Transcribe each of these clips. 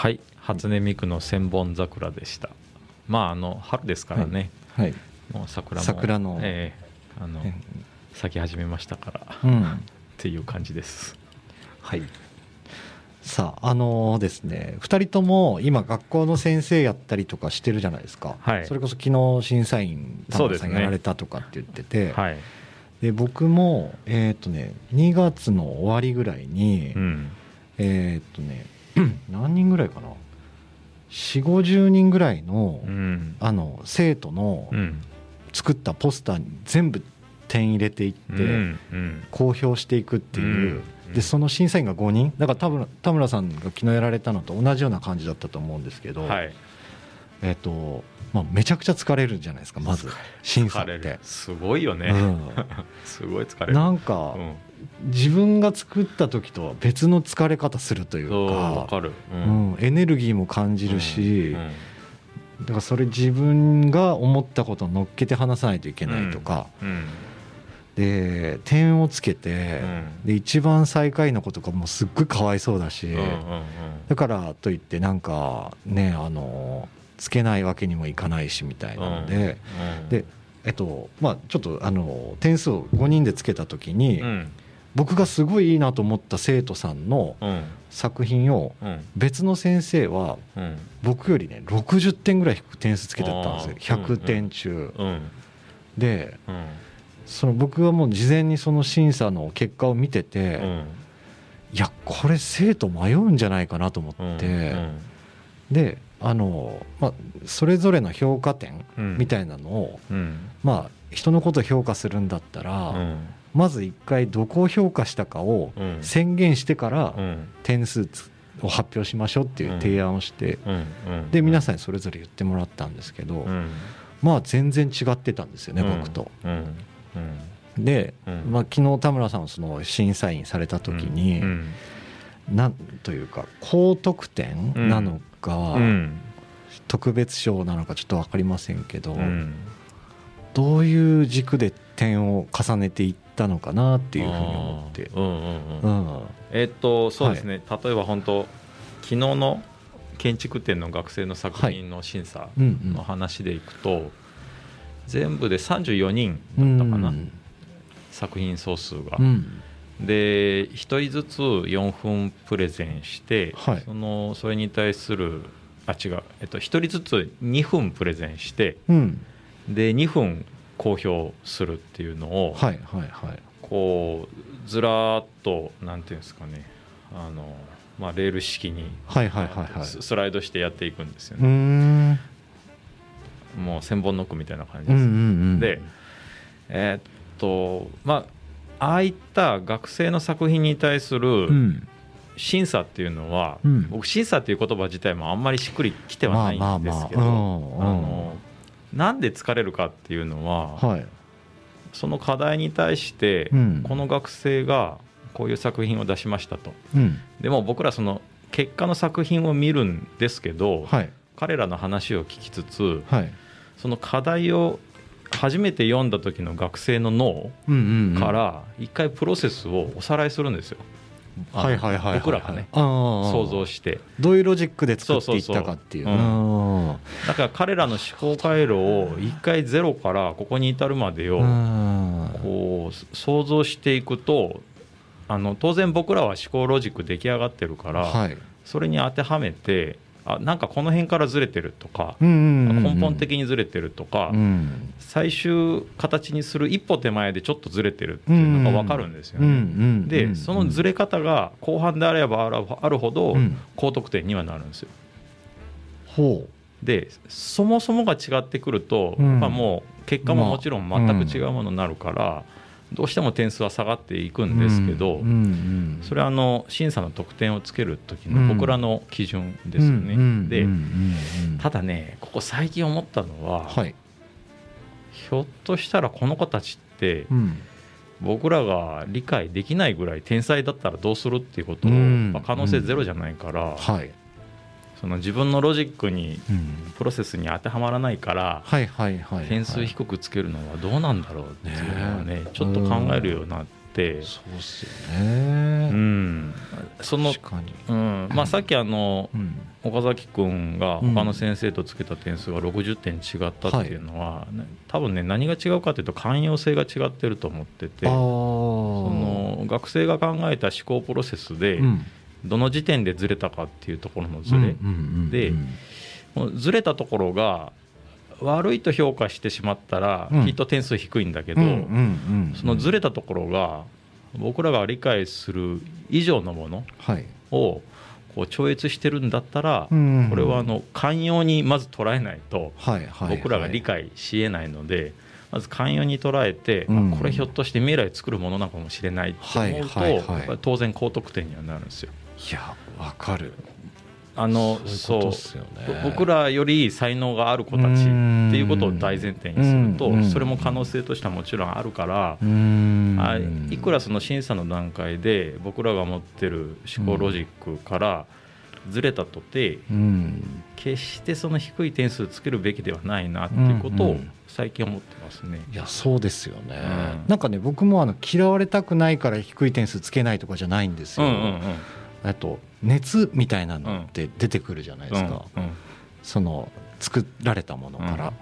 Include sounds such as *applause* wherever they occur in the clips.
はい初音ミクの千本桜でした。まああの春ですからね、はいはい。もう桜も桜のええあのえ咲き始めましたから、っうん。ていう感じです。はい。さああのですね2人とも今学校の先生やったりとかしてるじゃないですか、はい。それこそ昨日審査員さんやられたとかって言ってて、はい、で僕もえっ、とね2月の終わりぐらいに、うん。えっ、とね何人ぐらいかな？4 5 0人ぐらいの,、うん。あの生徒のうん。作ったポスターに全部点入れていって、うんうん。公表していくっていう、うんでその審査員が5人。だから多分田村さんが昨日やられたのと同じような感じだったと思うんですけど、はい。えっ、と、まあ、めちゃくちゃ疲れるじゃないですかまず。審査って。すごいよね、*laughs* すごい疲れる。なんか、うん自分が作った時とは別の疲れ方するというかううん、エネルギーも感じるし、うんだからそれ自分が思ったことを乗っけて話さないといけないとか、うんで点をつけて、うん。で一番最下位の子とかもすっごいかわいそうだし、だからといってなんかねあのつけないわけにもいかないしみたいなので、うんでえっとまあちょっとあの点数を5人でつけた時に、うん僕がすごいいいなと思った生徒さんのうん作品をうん。別の先生はうん。僕よりね60点ぐらい低く点数つけてたんですよ。あー。100点中。うん。でうん。その僕はもう事前にその審査の結果を見てて、うん。いやこれ生徒迷うんじゃないかなと思うん。って、であの、まあ、それぞれの評価点うん。みたいなのを、うん。まあ人のことを評価するんだったら、うんまず一回どこを評価したかをうん。宣言してからうん。点数つを発表しましょうっていう提案をして、で皆さんにそれぞれ言ってもらったんですけど、うん。まあ全然違ってたんですよね、僕と。で、うん。まあ、昨日田村さんはその審査員された時に、うん。なんというか高得点なのか、うん。特別賞なのかちょっと分かりませんけど、うん。どういう軸で点を重ねていったのかなっていうふうに思って。えっとそうですね、例えば本当昨日の建築展の学生の作品の審査うんうん。の話でいくと、全部で34人だったかな、うん。作品総数が、うん。で1人ずつ4分プレゼンして、はい。そのそれに対するあ違う、えっと、1人ずつ2分プレゼンしてうん。で2分公表するっていうのを、はいはいはい。こうずらーっとなんていうんですかね。あの、まあ、レール式にススライドしてやっていくんですよね、ん。もう千本ノックみたいな感じです、うんうんうん。でえーっとまあああいった学生の作品に対すうるん。審査っていうのは、うん。僕審査っていう言葉自体もあんまりしっくりきてはないんですけど、まあまあまあ。うん。あのなんで疲れるかっていうのは、はい。その課題に対して、うん。この学生がこういう作品を出しましたと。うん。でも僕らその結果の作品を見るんですけど、はい。彼らの話を聞きつつはい。その課題を初めて読んだ時の学生の脳うんうんうん。から一回プロセスをおさらいするんですよ、あのはいはいはいはい僕らがね想想像して。どういうロジックで作っていったかっていう。そうそうそう。うん。だから彼らの思考回路を一回ゼロからここに至るまでをうん。こう想像していくとあの当然僕らは思考ロジック出来上がってるから、はい。それに当てはめてあなんかこの辺からずれてるとか、根本的にずれてるとか、うん。最終形にする一歩手前でちょっとずれてるっていうのが分かるんですよね。でそのずれ方が後半であればあるほどうん。高得点にはなるんですよ。ほでそもそもが違ってくると、うん。まあ、もう結果ももちろん全く違うものになるから、どうしても点数は下がっていくうんですけど、うんうんそれはあの審査の得点をつける時の僕らの基準ですよね。うんうんでうんうんうん。ただねここ最近思ったのは、はい。ひょっとしたらこの子たちってうん。僕らが理解できないぐらい天才だったらどうするっていうことを、うん。まあ可能性ゼロじゃないから、はいその自分のロジックにうん。プロセスに当てはまらないから点数低くつけるのはどうなんだろうっていうのはねねちょっと考えるようになって。そうっすよね、うん、その、うん。まあ、さっきあのうん。岡崎君が他の先生とつけた点数が60点違ったっていうのは、ね多分ね何が違うかというと寛容性が違ってると思っててその学生が考えた思考プロセスで、うんどの時点でずれたかっていうところのずれ、でずれたところが悪いと評価してしまったら、うん。きっと点数低いんだけど、そのずれたところが僕らが理解する以上のものはい。をこう超越してるんだったら、うんこれはあの寛容にまず捉えないと僕らが理解しえないので、まず寛容に捉えて、これひょっとして未来作るものなのかもしれないって思うと、当然高得点にはなるんですよ。いやわかる。あのそうね。僕らより才能がある子たちっていうことを大前提にするとうん。それも可能性としてはもちろんあるからあいくらその審査の段階で僕らが持ってる思考ロジックからずれたとてうん。決してその低い点数つけるべきではないなっていうことを最近思ってますね。いやそうですよね、うん。なんかね僕もあの嫌われたくないから低い点数つけないとかじゃないんですよ、うんうんうんあと熱みたいなのって出てくるじゃないですか、うん。うん。その作られたものから、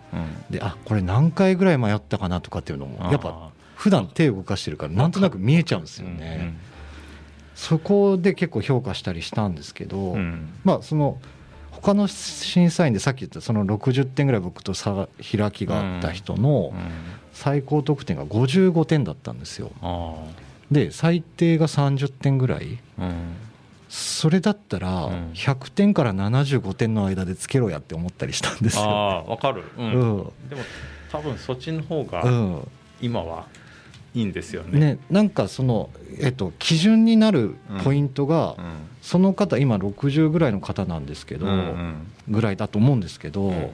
であこれ何回ぐらい迷ったかなとかっていうのもやっぱ普段手動かしてるからなんとなく見えちゃうんですよね、そこで結構評価したりしたんですけど、まあその他の審査員でさっき言ったその60点ぐらい僕と差が開きがあった人のうん。最高得点が55点だったんですよ。あで最低が30点ぐらい。あうんそれだったらうん。100点から75点の間でつけろやって思ったりしたんですよ。ああ分かる、うん。うん。でも多分そっちの方がうん。今はいいんですよね。ね、なんかその、えっと、基準になるポイントが、うん。その方今60ぐらいの方なんですけど、うんうん。ぐらいだと思うんですけど、うん。い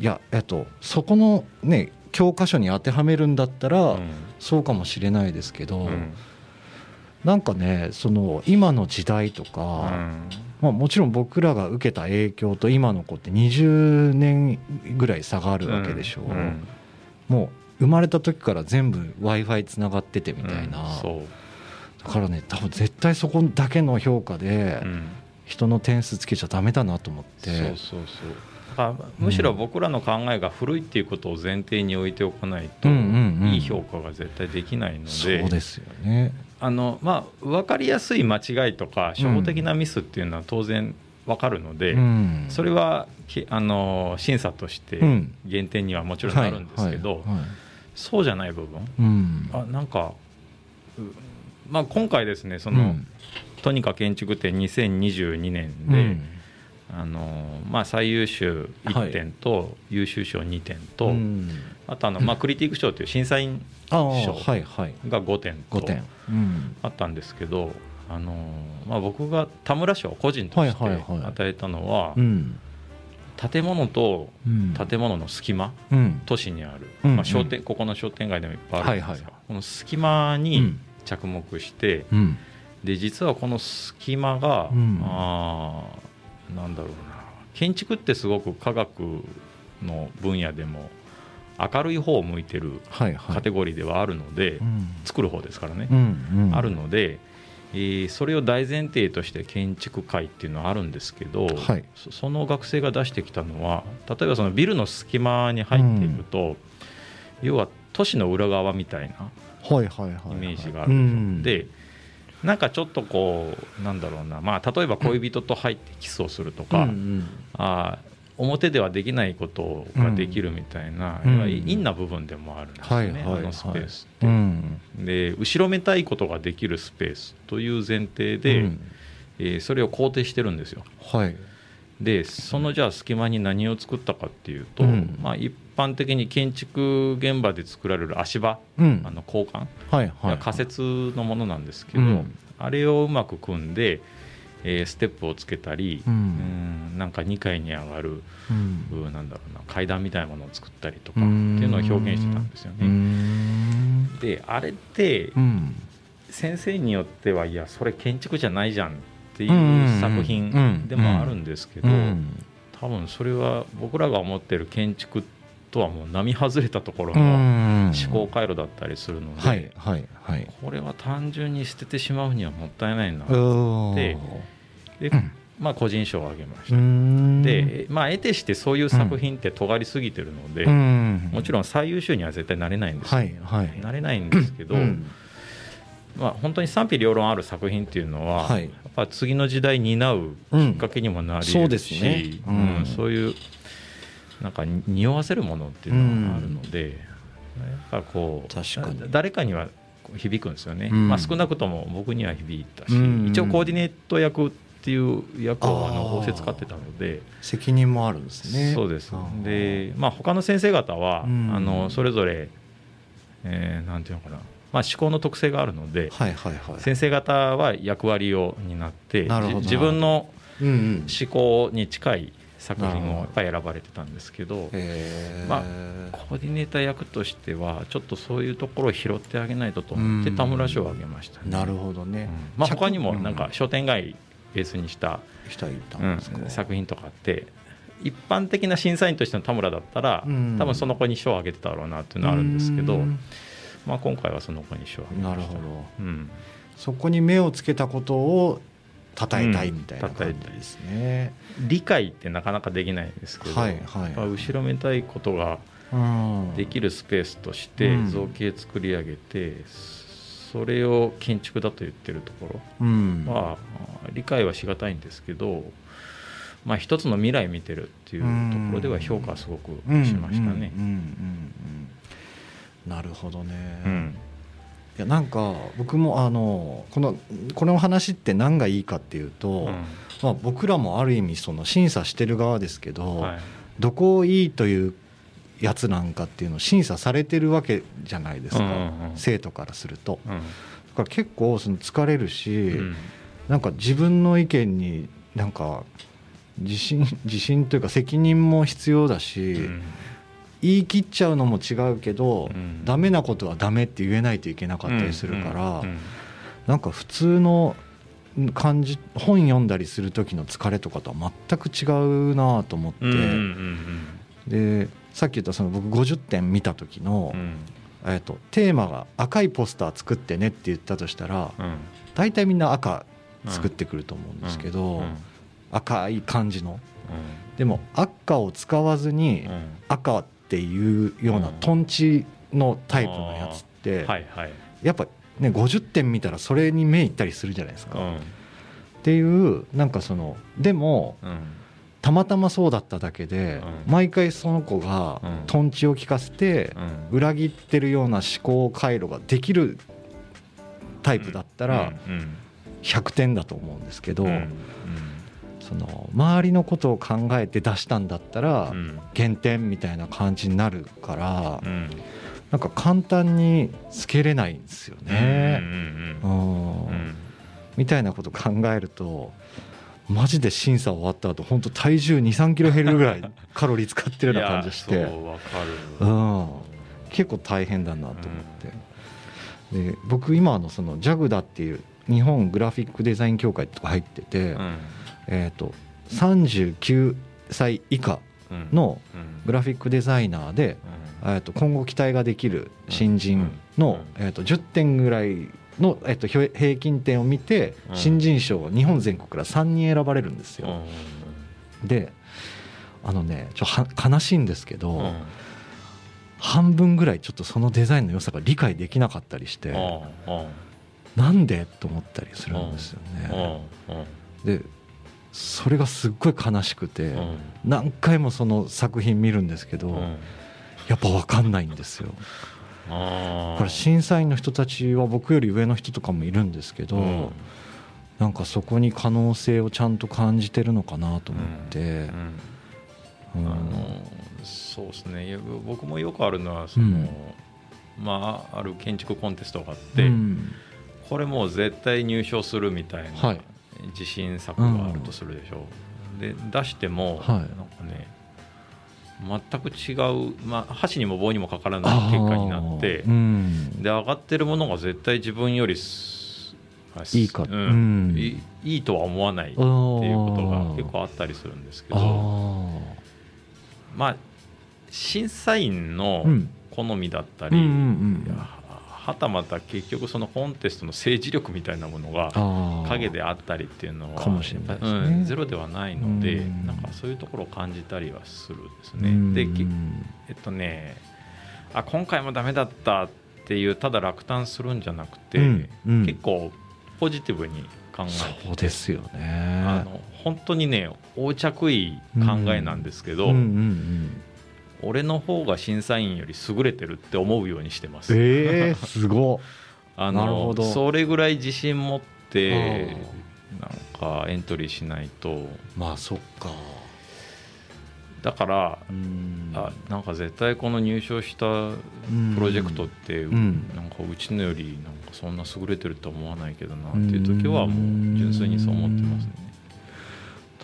や、えっと、そこの、ね、教科書に当てはめるんだったら、うん。そうかもしれないですけど、うんなんかねその今の時代とか、まあ、もちろん僕らが受けた影響と今の子って20年ぐらい差があるわけでしょう、うんもう生まれた時から全部 w i f i つながっててみたいな、うんだからね多分絶対そこだけの評価でうん。人の点数つけちゃダメだなと思って、そうそうそう。あむしろ僕らの考えが古いっていうことを前提に置いておかないと、うんうんうん。いい評価が絶対できないので。そうですよねあの、まあ、分かりやすい間違いとか初歩的なミスっていうのは当然分かるので、うん。それはきあの審査としてうん。減点にはもちろんなるんですけど、そうじゃない部分うん。あなんか、うまあ、今回ですねその、うん。とにかく建築展2022年うで、ん。あのまあ、最優秀1点と優秀賞2点と、うんあとあの、まあ、クリティック賞という審査員賞が5点と5点。うん。あったんですけど、あのまあ、僕が田村賞個人として与えたのは、うん。建物とうん。建物の隙間うん。都市にある、うん。まあ、商店ここの商店街でもいっぱいあるんですが、この隙間に着目して、うん。で実はこの隙間が、うん。あーなんだろうな。建築ってすごく科学の分野でも明るい方を向いてるカテゴリーではあるので、うん。作る方ですからね、あるので、えーそれを大前提として建築界っていうのはあるんですけど、はい。そその学生が出してきたのは例えばそのビルの隙間に入っていくと、要は都市の裏側みたいなイメージがあるでしょ、うんでなんかちょっとこうなんだろうな、まあ、例えば恋人と入ってキスをするとか、うあー表ではできないことができるみたいな、うん。要は陰な部分でもあるんですよね、はいはいはい。あのスペースって。うん。で後ろめたいことができるスペースという前提で、うん。えーそれを肯定してるんですよ。はい。でそのじゃあ隙間に何を作ったかっていうと、うん。まあ、一般的に建築現場で作られる足場、うん。あの交換、はいはい仮設のものなんですけど、うん。あれをうまく組んで、えーステップをつけたり、うん。うんなんか2階に上がる、うん。うんなんだろうな階段みたいなものを作ったりとかうってんいうのを表現してたんですようね。ん。であれってうん。先生によってはいやそれ建築じゃないじゃんっていう作品でもあるんですけど、うん。多分それは僕らが思ってる建築とはもう並外れたところうのん。思考回路だったりするので、これは単純に捨ててしまうにはもったいないなとでで、まあ、個人賞をあげました。で、まあ、得てしてそういう作品って尖りすぎてるので、うん、もちろん最優秀には絶対なれないんですよ、はいはい、なれないんですけど、うん、まあ、本当に賛否両論ある作品っていうのは、はい、やっぱ次の時代担うきっかけにもなり得るし、ね、うんそういうなんか匂わせるものっていうのがあるので、やっぱこう誰かには響くんですよね、まあ、少なくとも僕には響いたし、一応コーディネート役っていう役をあの仰せ使ってたので。責任もあるんですね。そうです。でまあ他の先生方は、あのそれぞれ、えー、なんていうのかな。まあ、思考の特性があるので、はいはいはい、先生方は役割を担って自分の思考に近い作品をやっぱり選ばれてたんですけど、まあ、コーディネーター役としてはちょっとそういうところを拾ってあげないとと思って田村賞をあげました、ね、なるほどね、うん、まあ、他にもなんか商店街ベースにした、うん、作品とかあって一般的な審査員としての田村だったら、多分その子に賞をあげてたろうなっていうのはあるんですけど。まあ、今回はその子にしようなるほど、うん、そこに目をつけたことを称えたいみたいな感じですね、うん、理解ってなかなかできないんですけど、はいはい、後ろめたいことができるスペースとして造形作り上げて、それを建築だと言ってるところ。は、理解はしがたいんですけど、まあ、一つの未来見てるっていうところでは評価はすごくしましたね。なるほどね、うん、いやなんか僕もあのこのこの話って何がいいかっていうと、うん、まあ、僕らもある意味その審査してる側ですけど、はい、どこをいいというやつなんかっていうのを審査されてるわけじゃないですか、うんうんうん、生徒からすると。だから結構その疲れるし、うん、なんか自分の意見になんか自信 *laughs* 自信というか責任も必要だし、うん、言い切っちゃうのも違うけど、うん、ダメなことはダメって言えないといけなかったりするから、うんうん、なんか普通の感じ本読んだりする時の疲れとかとは全く違うなと思って、でさっき言ったその僕50点見た時の、えー、とテーマが赤いポスター作ってねって言ったとしたら、大体みんな赤作ってくると思うんですけど、赤い感じの。でも赤を使わずに赤っていうようなとんちのタイプのやつって、はいはい、やっぱね50点見たらそれに目いったりするじゃないですか。うん、っていうなんかそのでも、うん、たまたまそうだっただけで、うん、毎回その子がとん。ちを聞かせて、裏切ってるような思考回路ができるタイプだったら100点だと思うんですけど。その周りのことを考えて出したんだったら減点みたいな感じになるから、うん、なんか簡単につけれないんですよね。みたいなこと考えるとマジで審査終わった後本当体重2 3キロ減るぐらい *laughs* カロリー使ってるような感じして。うん、結構大変だなと思って、で僕今のその JAGDA っていう日本グラフィックデザイン協会とか入ってて、うん。えーと、39歳以下のグラフィックデザイナーで、えー、と今後期待ができる新人の、えー、と10点ぐらいの、えー、と平均点を見て新人賞が日本全国から3人選ばれるんですよ。であのねちょ悲しいんですけど、半分ぐらいちょっとそのデザインの良さが理解できなかったりしてなんで？と思ったりするんですよね。でそれがすっごい悲しくて、何回もその作品見るんですけど、やっぱ分かんないんですよ。これ審査員の人たちは僕より上の人とかもいるんですけど、うん、なんかそこに可能性をちゃんと感じてるのかなと思って、あのそうですね。僕もよくあるのはその、うん、まあある建築コンテストがあって、うん、これもう絶対入賞するみたいな、はい、自信作があるとするでしょ。う、うん、で出しても、なんかね全く違う、まあ、箸にも棒にもかからない結果になって、うん、で上がってるものが絶対自分よりいいか、うん。いいいとは思わないっていうことが結構あったりするんですけどまあ審査員の好みだったり、はたまた結局そのコンテストの政治力みたいなものが影であったりっていうのはかもしれないですね、うん、ゼロではないのでなんかそういうところを感じたりはするですね。でえっとねあ今回もダメだったっていうただ落胆するんじゃなくて、うんうん、結構ポジティブに考えてそうですよね。あの本当にね横着い考えなんですけど、うんうんうんうん俺の方が審査員より優れてるって思うようにしてます。えー、すご *laughs* あのなるほど。それぐらい自信持ってなんかエントリーしないと。まあそっか。だからあなんか絶対この入賞したプロジェクトってなんかうちのよりなんかそんな優れてると思わないけどなっていう時はもう純粋にそう思ってますね。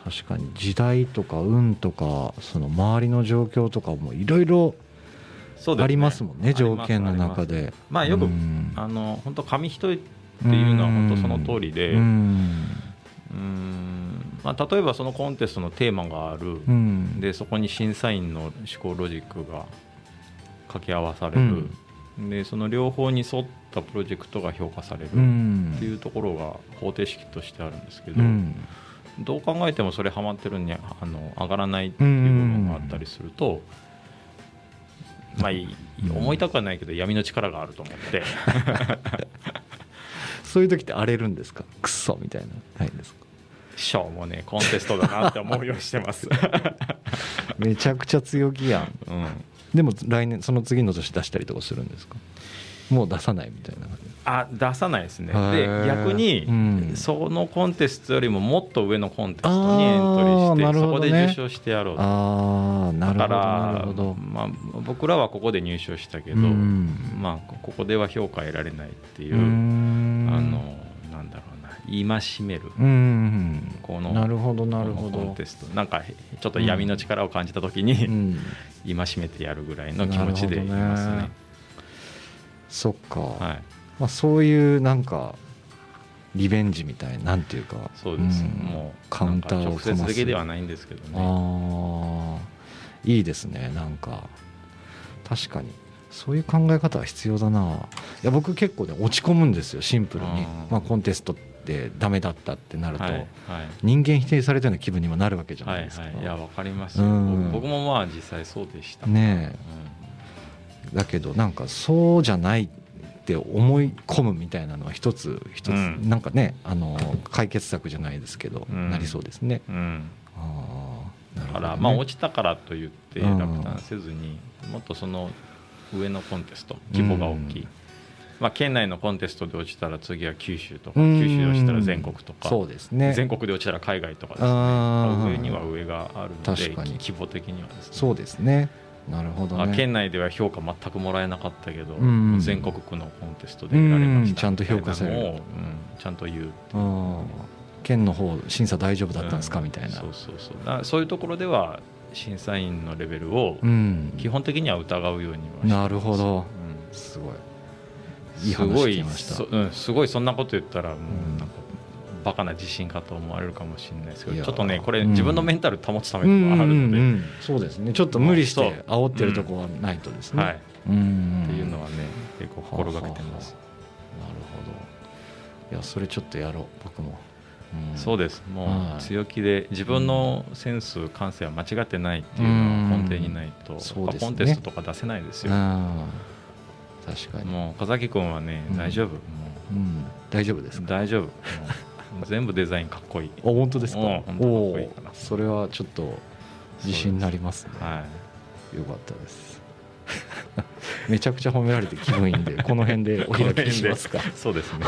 確かに時代とか運とかその周りの状況とかもいろいろありますもんね、ね、条件の中で。まあよく、あの本当紙一重っていうのは本当その通りで。うん。まあ、例えばそのコンテストのテーマがある、でそこに審査員の思考ロジックが掛け合わされる、でその両方に沿ったプロジェクトが評価される。っていうところが方程式としてあるんですけど、どう考えてもそれはまってるにあの上がらないっていう部分があったりすると、まあ思いたくはないけど闇の力があると思って。*laughs* そういう時って荒れるんですか？クソみたいなないですか？しょうもねコンテストだなって思うようにしてます。*laughs* めちゃくちゃ強気やん、うん、でも来年その次の年出したりとかするんですか？もう出さないみたいなあ出さないですね。で逆に、うん、そのコンテストよりももっと上のコンテストにエントリーして、ね、そこで受賞してやろうと。あなるほどだからまあ、僕らはここで入賞したけど、うん、まあ、ここでは評価得られないっていう、うん、あのなんだろうな戒める、うん、このなるほどなるほど。コンテスト。なんかちょっと闇の力を感じた時に、*laughs* 戒めてやるぐらいの気持ちでいますね。そっか、はい。まあ、そういうなんかリベンジみたいなんていうか。そうです、うん、もうカウンターを直接的ではないんですけどね。ああいいですねなんか。確かに。そういう考え方は必要だな。いや僕結構ね落ち込むんですよシンプルに。まあ、コンテストってダメだったってなると、はいはい、人間否定されたような気分にもなるわけじゃないですか、はいはい、いやわかりますよ、うん、僕もまあ実際そうでした。ね、うん、だけどなんかそうじゃないって思い込むみたいなのは一つ一つ、うん、なんかねあの解決策じゃないですけど、うん、なりそうですね。うん、あだから、まあ落ちたからといって落胆せずに、もっとその上のコンテスト規模が大きい。まあ、県内のコンテストで落ちたら次は九州とか九州で落ちたら全国とか。そうです、ね、全国で落ちたら海外とかですね。上には上があるので規模的にはですね。そうですねなるほど、ね、県内では評価全くもらえなかったけど、うん、全国区のコンテストで得られました、ちゃんと評価される、うん、ちゃんと言う県の方審査大丈夫だったんですか、みたいな。そうそうそう。そういうところでは審査員のレベルを基本的には疑うようにはなるほど、すごい。いい話聞きました。すごい、うん、すごいそんなこと言ったらもうなんかバカな自信かと思われるかもしれないですけどちょっとねこれ自分のメンタル保つためにもあるので、うんうんうん、そうですね。ちょっと無理して煽ってるとこはないとですね、はい、っていうのはね結構心がけてます、なるほど。いやそれちょっとやろう僕も、うん、そうです。もう強気で自分のセンス感性は間違ってないっていうのは根底にないと、うん。ね、コンテストとか出せないですよ。確かに。もう風崎君はね、大丈夫。うん、大丈夫です大丈夫全部デザインかっこいい。あ本当ですか？おおそれはちょっと自信になりますね。はい。よかったです。*laughs* めちゃくちゃ褒められて気分いいんで *laughs* この辺でお開きしますか？そうですね。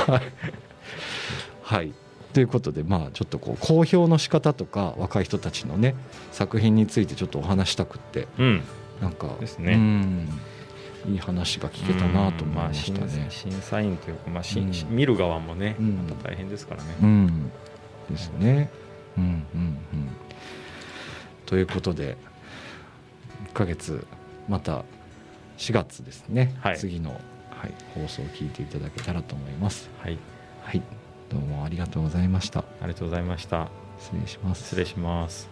はい。ということでまあちょっとこう公表の仕方とか若い人たちのね作品についてちょっとお話したくって、うん、なんかですね。うんいい話が聞けたなと思いましたね、まあ、審査員というか、まあし、うん、見る側もね、また大変ですからね。うん、ですね。うんうんうん、ということで1か月また4月ですね、はい、次の、はい、放送を聞いていただけたらと思います。はい、はい、どうもありがとうございました。ありがとうございました。失礼します。失礼します。